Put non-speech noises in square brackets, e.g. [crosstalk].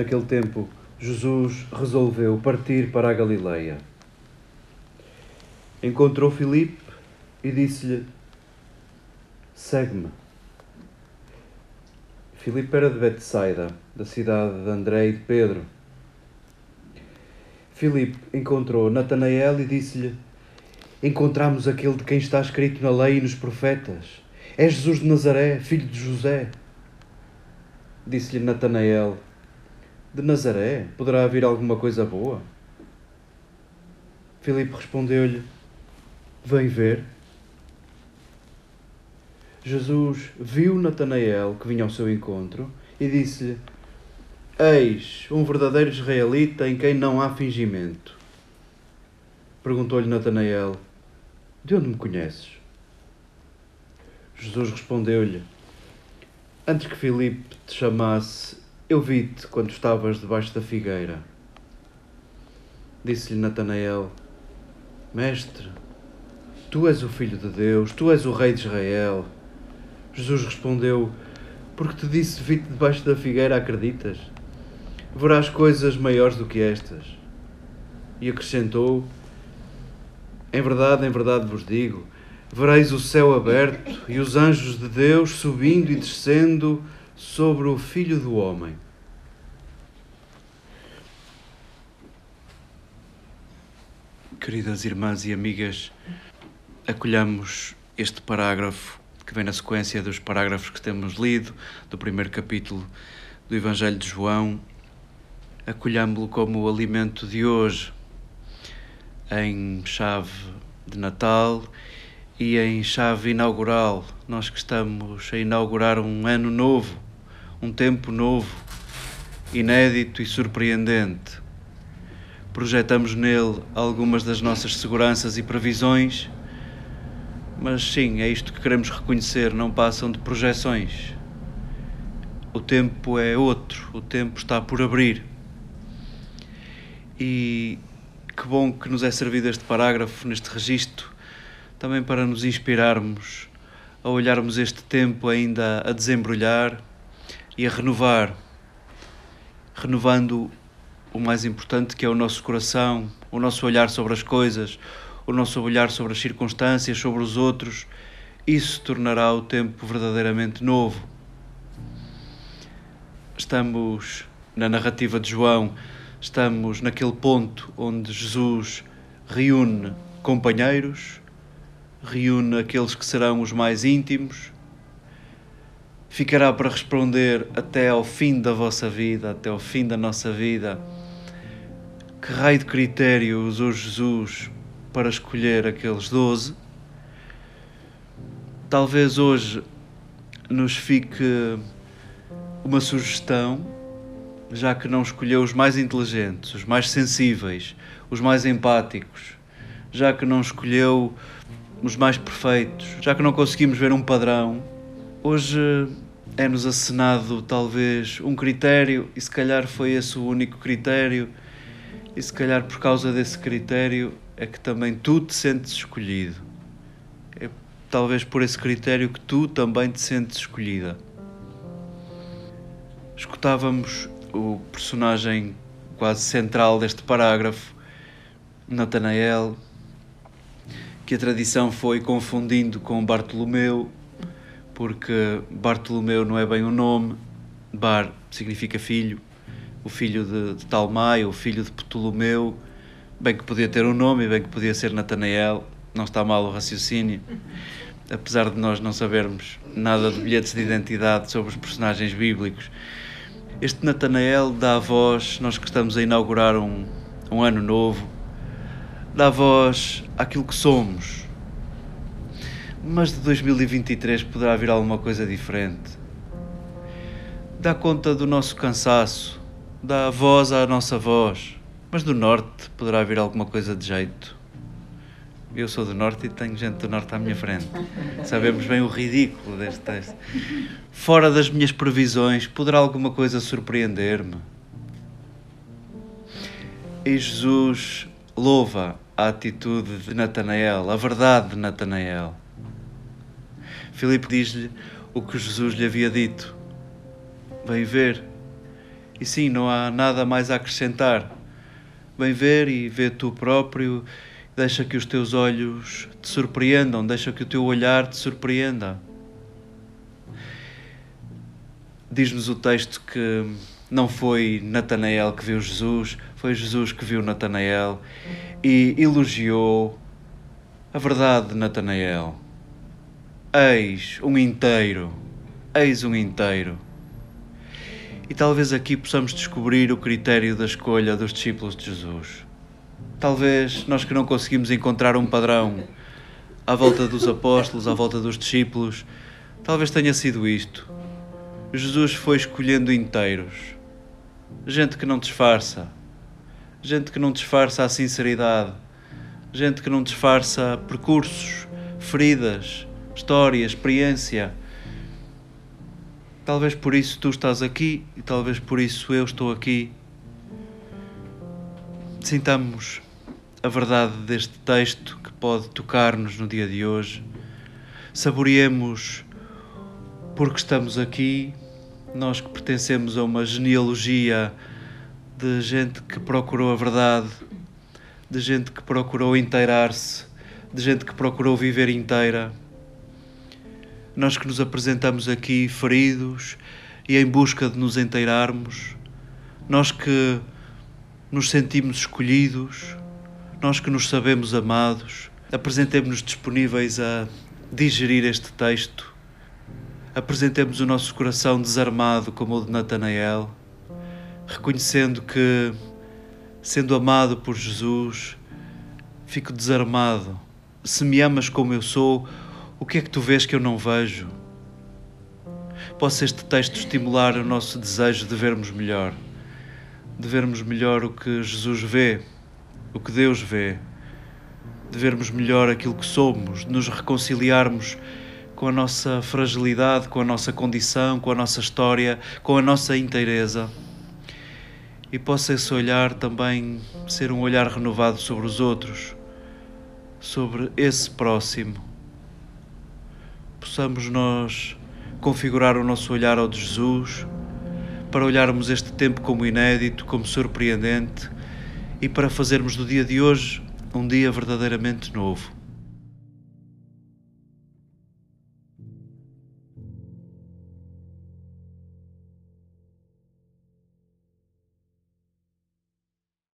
Naquele tempo, Jesus resolveu partir para a Galileia. Encontrou Filipe e disse-lhe: Segue-me. Filipe era de Betsaida, da cidade de André e de Pedro. Filipe encontrou Natanael e disse-lhe: Encontramos aquele de quem está escrito na lei e nos profetas. É Jesus de Nazaré, filho de José. Disse-lhe Natanael: De Nazaré poderá vir alguma coisa boa? Filipe respondeu-lhe: Vem ver. Jesus viu Natanael que vinha ao seu encontro e disse-lhe: Eis um verdadeiro israelita em quem não há fingimento. Perguntou-lhe Natanael: De onde me conheces? Jesus respondeu-lhe: Antes que Filipe te chamasse, eu vi-te quando estavas debaixo da figueira. Disse-lhe Natanael: Mestre, tu és o filho de Deus, tu és o rei de Israel. Jesus respondeu: Porque te disse, vi-te debaixo da figueira, acreditas? verás coisas maiores do que estas. E acrescentou: Em verdade, em verdade vos digo, vereis o céu aberto e os anjos de Deus subindo e descendo sobre o Filho do Homem. Queridas irmãs e amigas, acolhamos este parágrafo que vem na sequência dos parágrafos que temos lido, do primeiro capítulo do Evangelho de João, acolhamo-lo como o alimento de hoje, em chave de Natal e em chave inaugural. Nós que estamos a inaugurar um ano novo, um tempo novo, inédito e surpreendente. Projetamos nele algumas das nossas seguranças e previsões, mas sim, é isto que queremos reconhecer, não passam de projeções. O tempo é outro, o tempo está por abrir. E que bom que nos é servido este parágrafo, neste registro, também para nos inspirarmos a olharmos este tempo ainda a desembrulhar e a renovar, renovando o mais importante que é o nosso coração, o nosso olhar sobre as coisas, o nosso olhar sobre as circunstâncias, sobre os outros. Isso tornará o tempo verdadeiramente novo. Estamos na narrativa de João estamos naquele ponto onde Jesus reúne companheiros, reúne aqueles que serão os mais íntimos, ficará para responder até ao fim da vossa vida, até ao fim da nossa vida. Que raio de critério usou Jesus para escolher aqueles doze? Talvez hoje nos fique uma sugestão já que não escolheu os mais inteligentes, os mais sensíveis, os mais empáticos, já que não escolheu os mais perfeitos, já que não conseguimos ver um padrão, hoje é-nos acenado talvez um critério e se calhar foi esse o único critério e se calhar por causa desse critério é que também tu te sentes escolhido. É talvez por esse critério que tu também te sentes escolhida. Escutávamos o personagem quase central deste parágrafo, Natanael, que a tradição foi confundindo com Bartolomeu, porque Bartolomeu não é bem o nome, Bar significa filho, o filho de, de Talmai, o filho de Ptolomeu, bem que podia ter um nome, bem que podia ser Natanael, não está mal o raciocínio, [laughs] apesar de nós não sabermos nada de bilhetes de identidade sobre os personagens bíblicos. Este Natanael dá voz, nós que estamos a inaugurar um, um ano novo, dá voz àquilo que somos. Mas de 2023 poderá vir alguma coisa diferente. Dá conta do nosso cansaço, dá voz à nossa voz, mas do norte poderá vir alguma coisa de jeito. Eu sou do Norte e tenho gente do Norte à minha frente. Sabemos bem o ridículo deste texto. Fora das minhas previsões, poderá alguma coisa surpreender-me? E Jesus louva a atitude de Natanael, a verdade de Natanael. Filipe diz-lhe o que Jesus lhe havia dito. Vem ver. E sim, não há nada mais a acrescentar. Vem ver e vê tu próprio, deixa que os teus olhos te surpreendam, deixa que o teu olhar te surpreenda. Diz-nos o texto que não foi Natanael que viu Jesus, foi Jesus que viu Natanael e elogiou a verdade de Natanael. Eis um inteiro, eis um inteiro. E talvez aqui possamos descobrir o critério da escolha dos discípulos de Jesus. Talvez nós que não conseguimos encontrar um padrão à volta dos apóstolos, à volta dos discípulos, talvez tenha sido isto. Jesus foi escolhendo inteiros. Gente que não disfarça. Gente que não disfarça a sinceridade. Gente que não disfarça percursos, feridas, história, experiência. Talvez por isso tu estás aqui e talvez por isso eu estou aqui. Sintamos a verdade deste texto que pode tocar-nos no dia de hoje. Saboreemos porque estamos aqui, nós que pertencemos a uma genealogia de gente que procurou a verdade, de gente que procurou inteirar-se, de gente que procurou viver inteira nós que nos apresentamos aqui feridos e em busca de nos inteirarmos, nós que nos sentimos escolhidos, nós que nos sabemos amados, apresentemos-nos disponíveis a digerir este texto, apresentemos o nosso coração desarmado como o de Natanael, reconhecendo que, sendo amado por Jesus, fico desarmado. Se me amas como eu sou, o que é que tu vês que eu não vejo? Possa este texto estimular o nosso desejo de vermos melhor, de vermos melhor o que Jesus vê, o que Deus vê, de vermos melhor aquilo que somos, de nos reconciliarmos com a nossa fragilidade, com a nossa condição, com a nossa história, com a nossa inteireza. E possa esse olhar também ser um olhar renovado sobre os outros, sobre esse próximo possamos nós configurar o nosso olhar ao de Jesus, para olharmos este tempo como inédito, como surpreendente e para fazermos do dia de hoje um dia verdadeiramente novo.